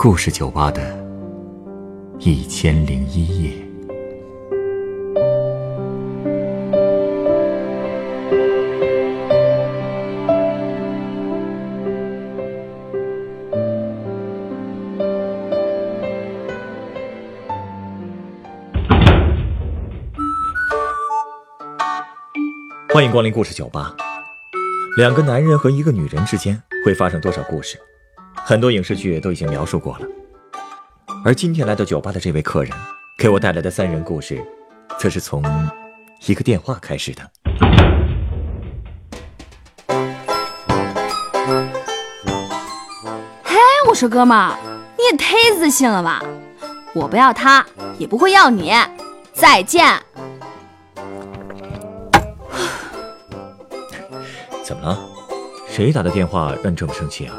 故事酒吧的一千零一夜。欢迎光临故事酒吧。两个男人和一个女人之间会发生多少故事？很多影视剧都已经描述过了。而今天来到酒吧的这位客人，给我带来的三人故事，则是从一个电话开始的。嘿，我说哥们儿，你也忒自信了吧？我不要他，也不会要你。再见。怎么了？谁打的电话让你这么生气啊？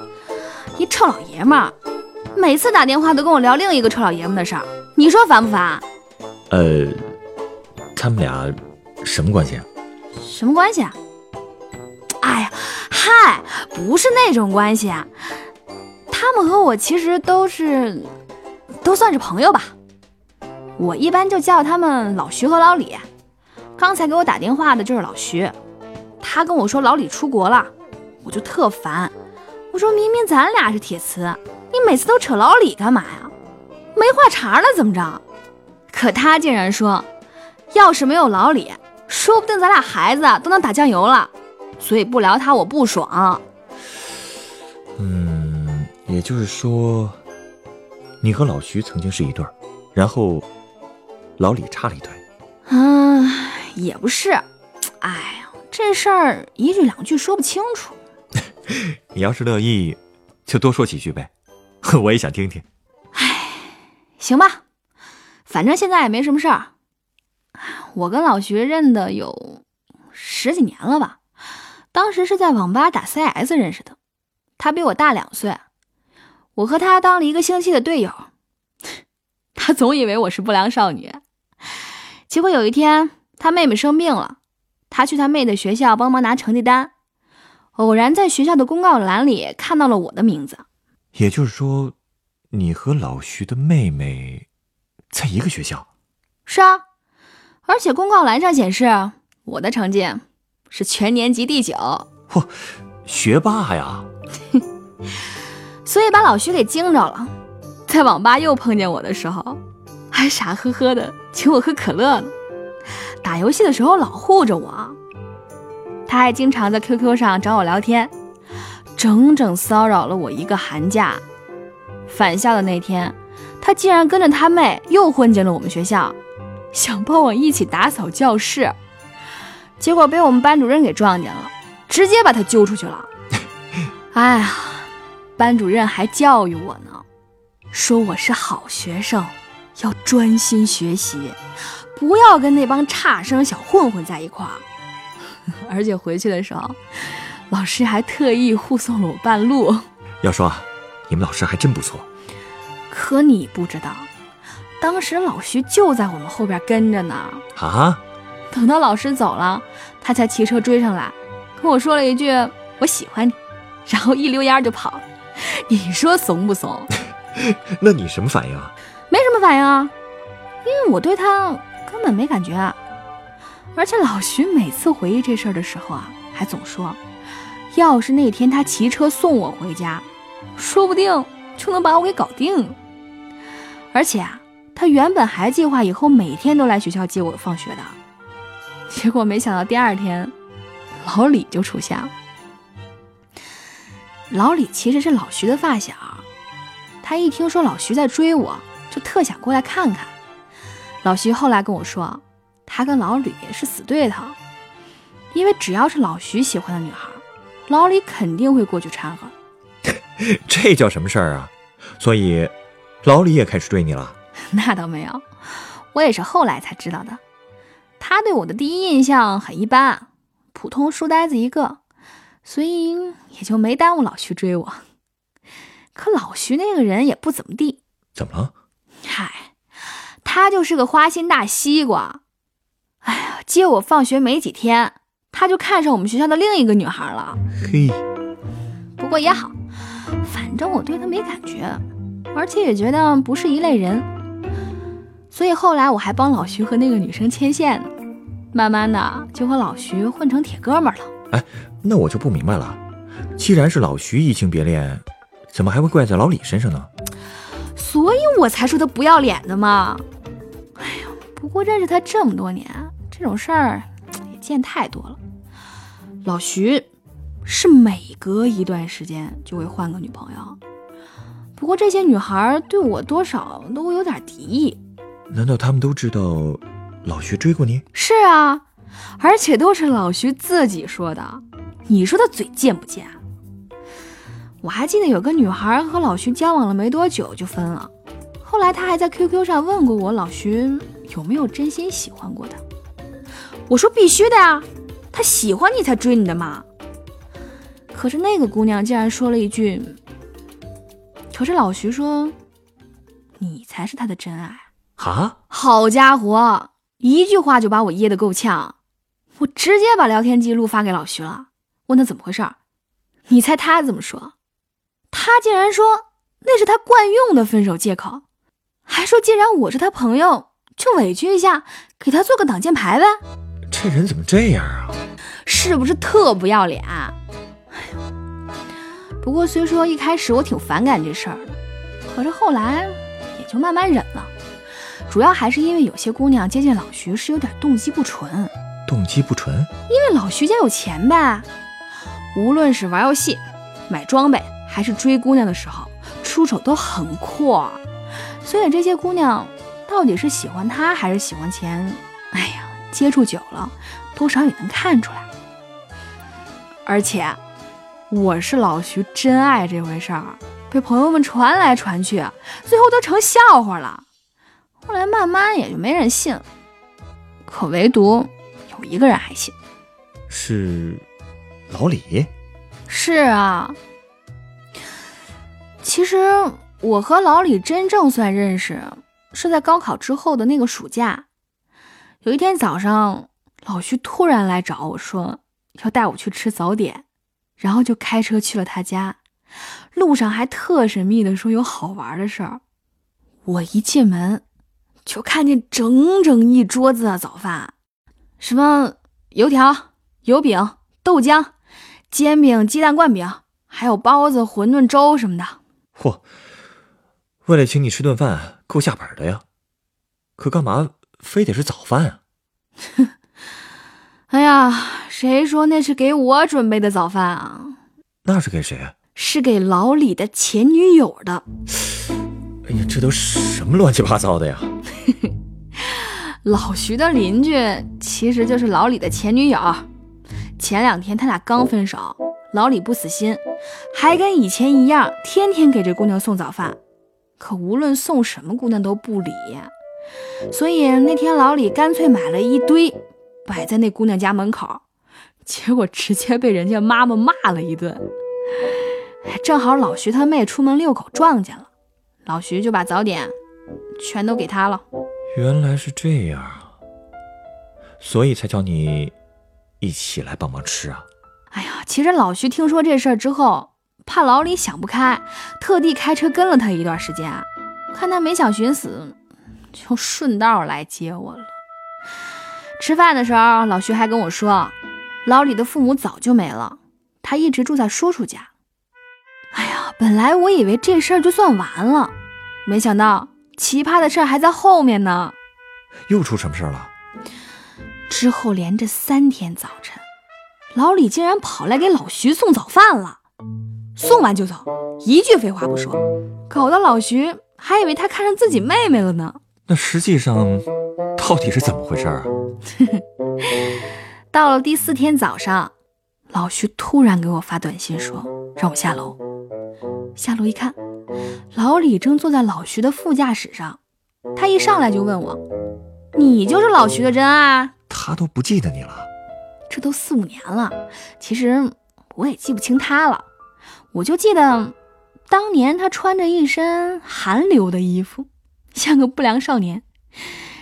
一臭老爷们儿，每次打电话都跟我聊另一个臭老爷们的事儿，你说烦不烦？呃，他们俩什么关系啊？什么关系啊？哎呀，嗨，不是那种关系啊。他们和我其实都是，都算是朋友吧。我一般就叫他们老徐和老李。刚才给我打电话的就是老徐。他跟我说老李出国了，我就特烦。我说明明咱俩是铁瓷，你每次都扯老李干嘛呀？没话茬了怎么着？可他竟然说，要是没有老李，说不定咱俩孩子都能打酱油了。所以不聊他我不爽。嗯，也就是说，你和老徐曾经是一对儿，然后老李插了一腿。嗯，也不是。哎呀。这事儿一句两句说不清楚。你要是乐意，就多说几句呗，我也想听听。唉，行吧，反正现在也没什么事儿。我跟老徐认得有十几年了吧，当时是在网吧打 CS 认识的，他比我大两岁，我和他当了一个星期的队友。他总以为我是不良少女，结果有一天他妹妹生病了。他去他妹的学校帮忙拿成绩单，偶然在学校的公告栏里看到了我的名字。也就是说，你和老徐的妹妹在一个学校？是啊，而且公告栏上显示我的成绩是全年级第九。嚯，学霸呀！所以把老徐给惊着了，在网吧又碰见我的时候，还傻呵呵的请我喝可乐呢。打游戏的时候老护着我，他还经常在 QQ 上找我聊天，整整骚扰了我一个寒假。返校的那天，他竟然跟着他妹又混进了我们学校，想帮我一起打扫教室，结果被我们班主任给撞见了，直接把他揪出去了。哎呀，班主任还教育我呢，说我是好学生，要专心学习。不要跟那帮差生小混混在一块儿，而且回去的时候，老师还特意护送了我半路。要说，你们老师还真不错。可你不知道，当时老徐就在我们后边跟着呢。啊！等到老师走了，他才骑车追上来，跟我说了一句“我喜欢你”，然后一溜烟就跑了。你说怂不怂？那你什么反应啊？没什么反应啊，因为我对他。根本没感觉，而且老徐每次回忆这事儿的时候啊，还总说，要是那天他骑车送我回家，说不定就能把我给搞定。而且啊，他原本还计划以后每天都来学校接我放学的，结果没想到第二天，老李就出现了。老李其实是老徐的发小，他一听说老徐在追我，就特想过来看看。老徐后来跟我说，他跟老李是死对头，因为只要是老徐喜欢的女孩，老李肯定会过去掺和。这叫什么事儿啊？所以，老李也开始追你了？那倒没有，我也是后来才知道的。他对我的第一印象很一般，普通书呆子一个，所以也就没耽误老徐追我。可老徐那个人也不怎么地。怎么了？嗨。他就是个花心大西瓜，哎呀，接我放学没几天，他就看上我们学校的另一个女孩了。嘿，不过也好，反正我对他没感觉。而且也觉得不是一类人。所以后来我还帮老徐和那个女生牵线呢，慢慢的就和老徐混成铁哥们了。哎，那我就不明白了，既然是老徐移情别恋，怎么还会怪在老李身上呢？所以我才说他不要脸的嘛。哎呀，不过认识他这么多年，这种事儿也见太多了。老徐是每隔一段时间就会换个女朋友，不过这些女孩对我多少都有点敌意。难道他们都知道老徐追过你？是啊，而且都是老徐自己说的。你说他嘴贱不贱？我还记得有个女孩和老徐交往了没多久就分了，后来她还在 QQ 上问过我老徐有没有真心喜欢过他。我说必须的呀，他喜欢你才追你的嘛。可是那个姑娘竟然说了一句：“可是老徐说，你才是他的真爱。”啊！好家伙，一句话就把我噎得够呛。我直接把聊天记录发给老徐了，问他怎么回事儿。你猜他怎么说？他竟然说那是他惯用的分手借口，还说既然我是他朋友，就委屈一下，给他做个挡箭牌呗。这人怎么这样啊？是不是特不要脸？哎不过虽说一开始我挺反感这事儿的，可是后来也就慢慢忍了。主要还是因为有些姑娘接近老徐是有点动机不纯，动机不纯，因为老徐家有钱呗。无论是玩游戏、买装备，还是追姑娘的时候，出手都很阔。所以这些姑娘到底是喜欢他还是喜欢钱，哎呀，接触久了，多少也能看出来。而且，我是老徐真爱这回事儿，被朋友们传来传去，最后都成笑话了。后来慢慢也就没人信，可唯独有一个人还信，是老李。是啊，其实我和老李真正算认识，是在高考之后的那个暑假。有一天早上，老徐突然来找我说要带我去吃早点，然后就开车去了他家，路上还特神秘的说有好玩的事儿。我一进门。就看见整整一桌子的早饭，什么油条、油饼、豆浆、煎饼、鸡蛋灌饼，还有包子、馄饨、粥什么的。嚯，为了请你吃顿饭，够下本的呀！可干嘛非得是早饭啊？哼，哎呀，谁说那是给我准备的早饭啊？那是给谁啊？是给老李的前女友的。哎呀，这都什么乱七八糟的呀！老徐的邻居其实就是老李的前女友。前两天他俩刚分手，老李不死心，还跟以前一样，天天给这姑娘送早饭。可无论送什么，姑娘都不理。所以那天老李干脆买了一堆，摆在那姑娘家门口，结果直接被人家妈妈骂了一顿。正好老徐他妹出门遛狗撞见了，老徐就把早点全都给她了。原来是这样啊，所以才叫你一起来帮忙吃啊。哎呀，其实老徐听说这事儿之后，怕老李想不开，特地开车跟了他一段时间。看他没想寻死，就顺道来接我了。吃饭的时候，老徐还跟我说，老李的父母早就没了，他一直住在叔叔家。哎呀，本来我以为这事儿就算完了，没想到。奇葩的事儿还在后面呢，又出什么事儿了？之后连着三天早晨，老李竟然跑来给老徐送早饭了，送完就走，一句废话不说，搞得老徐还以为他看上自己妹妹了呢。那实际上到底是怎么回事啊？到了第四天早上，老徐突然给我发短信说让我下楼，下楼一看。老李正坐在老徐的副驾驶上，他一上来就问我：“你就是老徐的真爱？”他都不记得你了，这都四五年了，其实我也记不清他了，我就记得当年他穿着一身韩流的衣服，像个不良少年。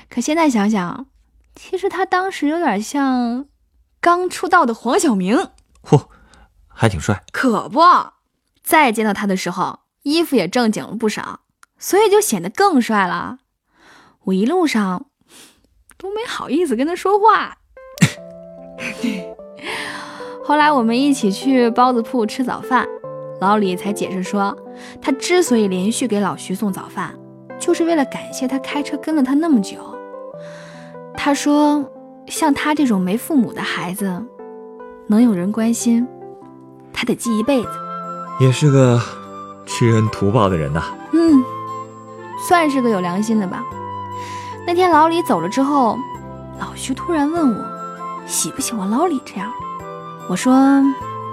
可现在想想，其实他当时有点像刚出道的黄晓明。嚯，还挺帅。可不，再见到他的时候。衣服也正经了不少，所以就显得更帅了。我一路上都没好意思跟他说话。后来我们一起去包子铺吃早饭，老李才解释说，他之所以连续给老徐送早饭，就是为了感谢他开车跟了他那么久。他说，像他这种没父母的孩子，能有人关心，他得记一辈子。也是个知恩图报的人呐。嗯，算是个有良心的吧。那天老李走了之后，老徐突然问我，喜不喜欢老李这样？我说，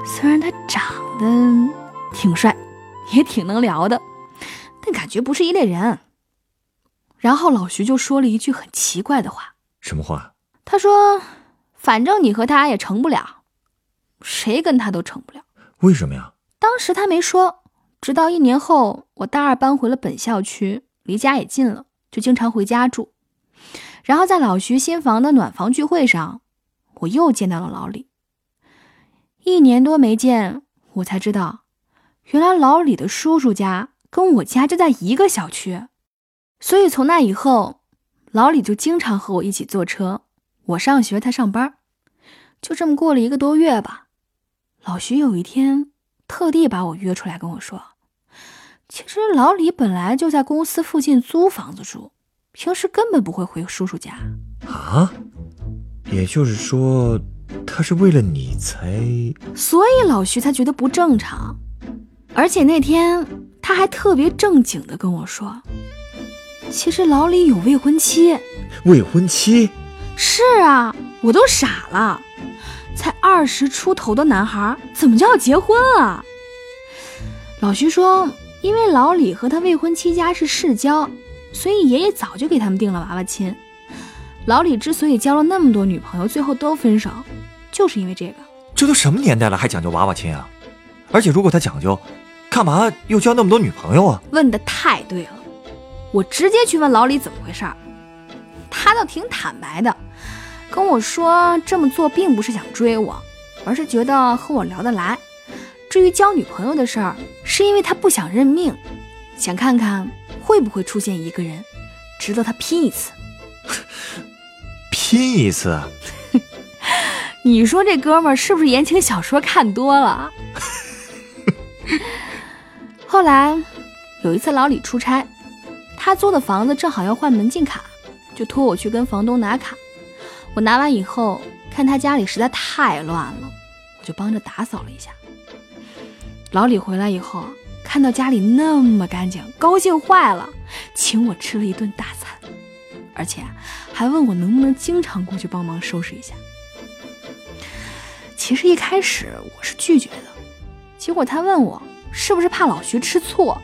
虽然他长得挺帅，也挺能聊的，但感觉不是一类人。然后老徐就说了一句很奇怪的话。什么话？他说：“反正你和他也成不了，谁跟他都成不了。”为什么呀？当时他没说，直到一年后，我大二搬回了本校区，离家也近了，就经常回家住。然后在老徐新房的暖房聚会上，我又见到了老李。一年多没见，我才知道，原来老李的叔叔家跟我家就在一个小区，所以从那以后。老李就经常和我一起坐车，我上学，他上班，就这么过了一个多月吧。老徐有一天特地把我约出来跟我说：“其实老李本来就在公司附近租房子住，平时根本不会回叔叔家。”啊，也就是说，他是为了你才……所以老徐才觉得不正常，而且那天他还特别正经的跟我说。其实老李有未婚妻，未婚妻，是啊，我都傻了，才二十出头的男孩怎么就要结婚啊？老徐说，因为老李和他未婚妻家是世交，所以爷爷早就给他们定了娃娃亲。老李之所以交了那么多女朋友，最后都分手，就是因为这个。这都什么年代了，还讲究娃娃亲啊？而且如果他讲究，干嘛又交那么多女朋友啊？问的太对了。我直接去问老李怎么回事儿，他倒挺坦白的，跟我说这么做并不是想追我，而是觉得和我聊得来。至于交女朋友的事儿，是因为他不想认命，想看看会不会出现一个人值得他拼一次。拼一次？你说这哥们儿是不是言情小说看多了？后来有一次老李出差。他租的房子正好要换门禁卡，就托我去跟房东拿卡。我拿完以后，看他家里实在太乱了，我就帮着打扫了一下。老李回来以后，看到家里那么干净，高兴坏了，请我吃了一顿大餐，而且还问我能不能经常过去帮忙收拾一下。其实一开始我是拒绝的，结果他问我是不是怕老徐吃醋，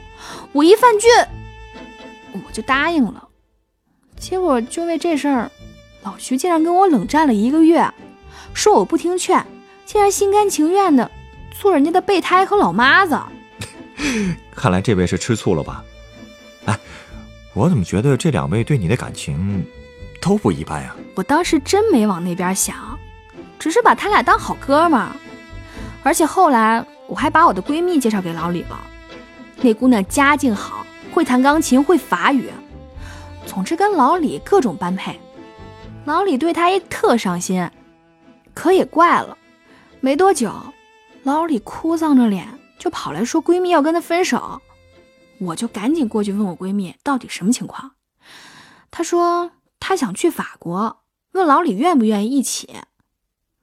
我一犯倔。我就答应了，结果就为这事儿，老徐竟然跟我冷战了一个月，说我不听劝，竟然心甘情愿的做人家的备胎和老妈子。看来这位是吃醋了吧？哎，我怎么觉得这两位对你的感情都不一般呀？我当时真没往那边想，只是把他俩当好哥们儿。而且后来我还把我的闺蜜介绍给老李了，那姑娘家境好。会弹钢琴，会法语，总之跟老李各种般配。老李对她也特上心，可也怪了，没多久，老李哭丧着脸就跑来说闺蜜要跟他分手，我就赶紧过去问我闺蜜到底什么情况。她说她想去法国，问老李愿不愿意一起。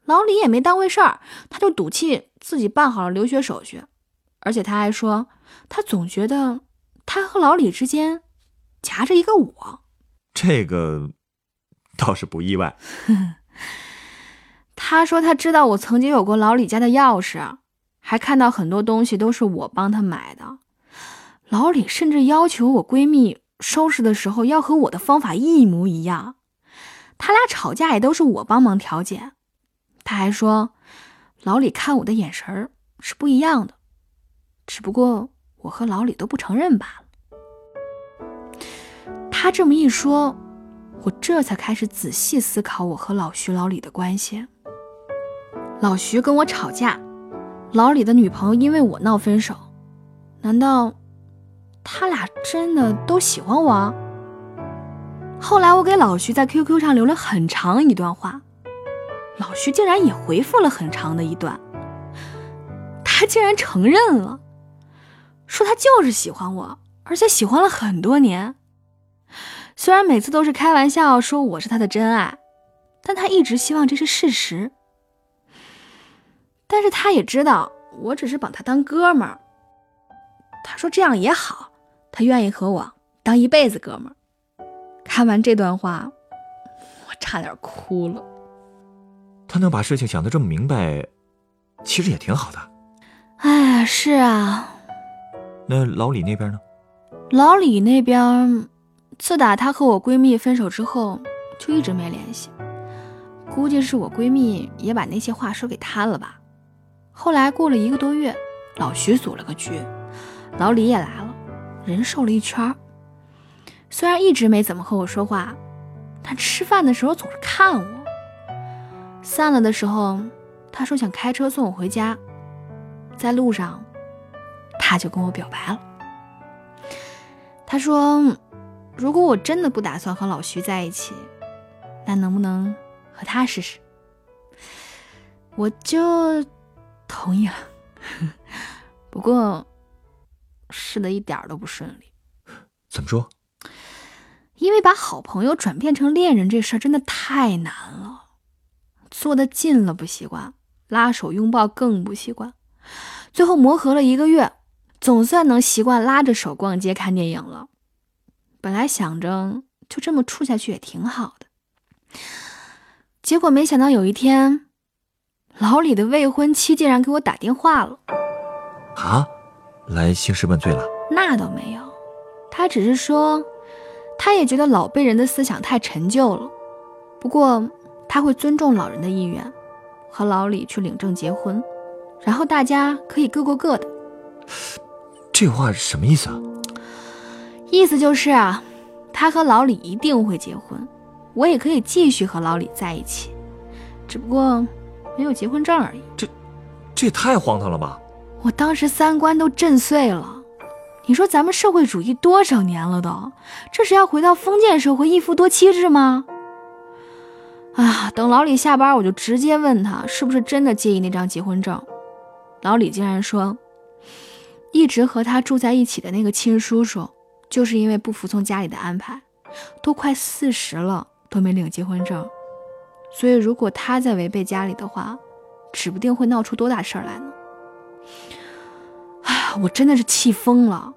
老李也没当回事儿，他就赌气自己办好了留学手续，而且他还说他总觉得。他和老李之间夹着一个我，这个倒是不意外。他说他知道我曾经有过老李家的钥匙，还看到很多东西都是我帮他买的。老李甚至要求我闺蜜收拾的时候要和我的方法一模一样。他俩吵架也都是我帮忙调解。他还说，老李看我的眼神是不一样的，只不过。我和老李都不承认罢了。他这么一说，我这才开始仔细思考我和老徐、老李的关系。老徐跟我吵架，老李的女朋友因为我闹分手，难道他俩真的都喜欢我？后来我给老徐在 QQ 上留了很长一段话，老徐竟然也回复了很长的一段。他竟然承认了，说他就是喜欢我，而且喜欢了很多年。虽然每次都是开玩笑说我是他的真爱，但他一直希望这是事实。但是他也知道我只是把他当哥们儿。他说这样也好，他愿意和我当一辈子哥们儿。看完这段话，我差点哭了。他能把事情想得这么明白，其实也挺好的。哎，是啊。那老李那边呢？老李那边，自打他和我闺蜜分手之后，就一直没联系。估计是我闺蜜也把那些话说给他了吧。后来过了一个多月，老徐组了个局，老李也来了，人瘦了一圈。虽然一直没怎么和我说话，但吃饭的时候总是看我。散了的时候，他说想开车送我回家。在路上，他就跟我表白了。他说：“如果我真的不打算和老徐在一起，那能不能和他试试？”我就同意了。不过，试的一点都不顺利。怎么说？因为把好朋友转变成恋人这事儿真的太难了，坐得近了不习惯，拉手拥抱更不习惯。最后磨合了一个月，总算能习惯拉着手逛街看电影了。本来想着就这么处下去也挺好的，结果没想到有一天，老李的未婚妻竟然给我打电话了。啊，来兴师问罪了？那倒没有，他只是说，他也觉得老辈人的思想太陈旧了，不过他会尊重老人的意愿，和老李去领证结婚。然后大家可以各过各的，这话什么意思啊？意思就是啊，他和老李一定会结婚，我也可以继续和老李在一起，只不过没有结婚证而已。这，这也太荒唐了吧！我当时三观都震碎了。你说咱们社会主义多少年了都，这是要回到封建社会一夫多妻制吗？啊，等老李下班，我就直接问他是不是真的介意那张结婚证。老李竟然说，一直和他住在一起的那个亲叔叔，就是因为不服从家里的安排，都快四十了都没领结婚证，所以如果他再违背家里的话，指不定会闹出多大事儿来呢。哎，我真的是气疯了，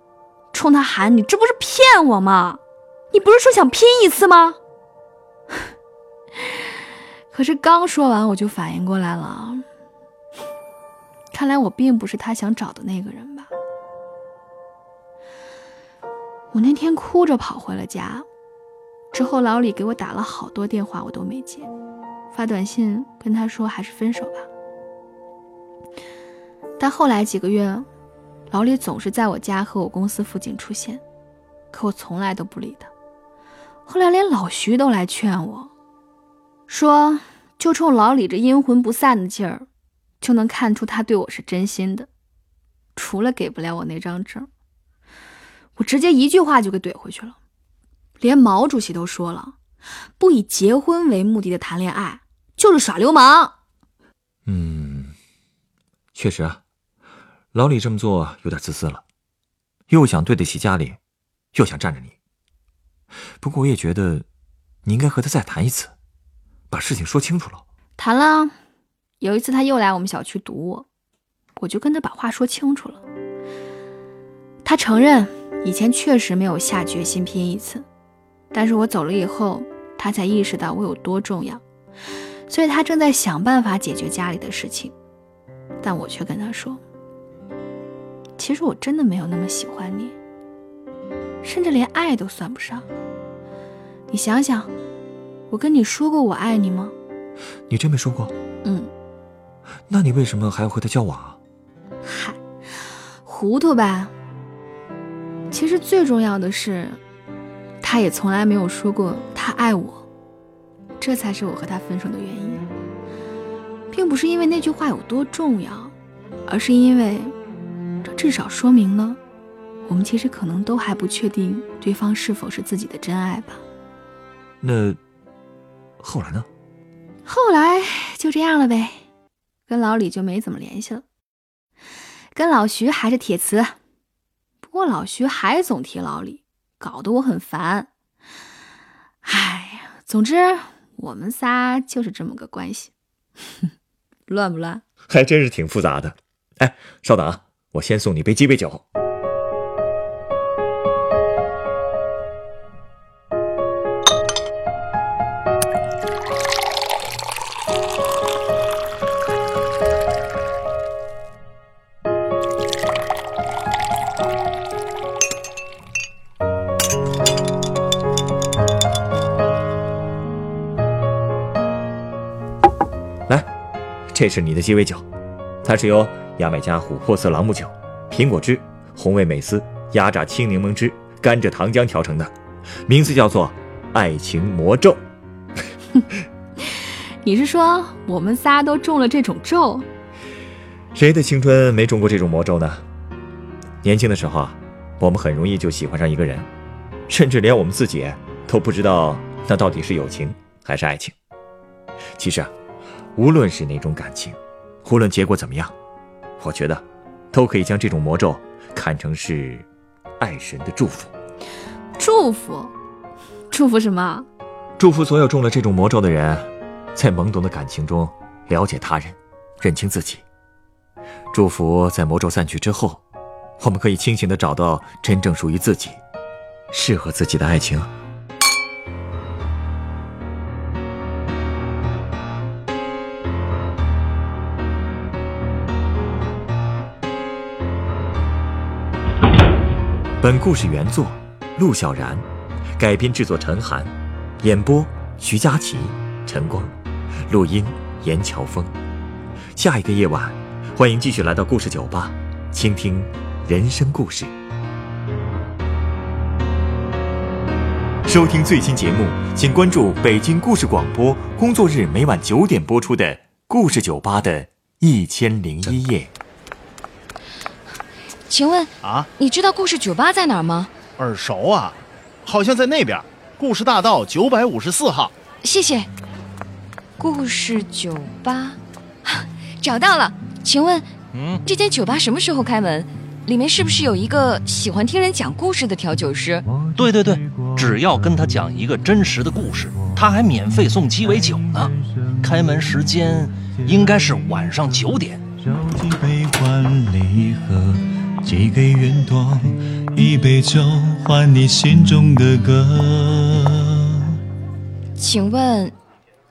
冲他喊：“你这不是骗我吗？你不是说想拼一次吗？”可是刚说完，我就反应过来了。看来我并不是他想找的那个人吧？我那天哭着跑回了家，之后老李给我打了好多电话，我都没接，发短信跟他说还是分手吧。但后来几个月，老李总是在我家和我公司附近出现，可我从来都不理他。后来连老徐都来劝我，说就冲老李这阴魂不散的劲儿。就能看出他对我是真心的，除了给不了我那张证，我直接一句话就给怼回去了。连毛主席都说了，不以结婚为目的的谈恋爱就是耍流氓。嗯，确实啊，老李这么做有点自私了，又想对得起家里，又想占着你。不过我也觉得，你应该和他再谈一次，把事情说清楚了。谈了。有一次他又来我们小区堵我，我就跟他把话说清楚了。他承认以前确实没有下决心拼一次，但是我走了以后，他才意识到我有多重要，所以他正在想办法解决家里的事情。但我却跟他说，其实我真的没有那么喜欢你，甚至连爱都算不上。你想想，我跟你说过我爱你吗？你真没说过？嗯。那你为什么还要和他交往啊？嗨，糊涂吧。其实最重要的是，他也从来没有说过他爱我，这才是我和他分手的原因，并不是因为那句话有多重要，而是因为这至少说明了我们其实可能都还不确定对方是否是自己的真爱吧。那后来呢？后来就这样了呗，跟老李就没怎么联系了。跟老徐还是铁磁，不过老徐还总提老李，搞得我很烦。哎呀，总之我们仨就是这么个关系，乱不乱？还真是挺复杂的。哎，稍等啊，我先送你杯鸡尾酒。这是你的鸡尾酒，它是由牙买加琥珀色朗姆酒、苹果汁、红味美思、压榨青柠檬汁、甘蔗糖浆调成的，名字叫做“爱情魔咒”。你是说我们仨都中了这种咒？谁的青春没中过这种魔咒呢？年轻的时候啊，我们很容易就喜欢上一个人，甚至连我们自己都不知道那到底是友情还是爱情。其实啊，无论是哪种感情，无论结果怎么样，我觉得都可以将这种魔咒看成是爱神的祝福。祝福？祝福什么？祝福所有中了这种魔咒的人，在懵懂的感情中了解他人，认清自己。祝福在魔咒散去之后，我们可以清醒的找到真正属于自己、适合自己的爱情。本故事原作陆小然，改编制作陈寒，演播徐佳琪、陈光，录音严乔峰。下一个夜晚，欢迎继续来到故事酒吧，倾听人生故事。收听最新节目，请关注北京故事广播，工作日每晚九点播出的《故事酒吧的一千零一夜》。请问啊，你知道故事酒吧在哪儿吗？耳熟啊，好像在那边，故事大道九百五十四号。谢谢。故事酒吧，找到了。请问，嗯，这间酒吧什么时候开门？里面是不是有一个喜欢听人讲故事的调酒师？对对对，只要跟他讲一个真实的故事，他还免费送鸡尾酒呢。开门时间应该是晚上九点。烧几杯换礼盒，寄给远方，一杯酒换你心中的歌。请问，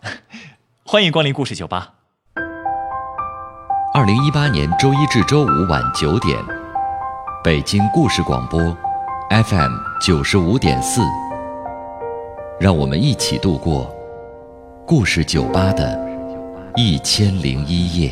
欢迎光临故事酒吧。二零一八年周一至周五晚九点，北京故事广播，FM 九十五点四。让我们一起度过故事酒吧的一千零一夜。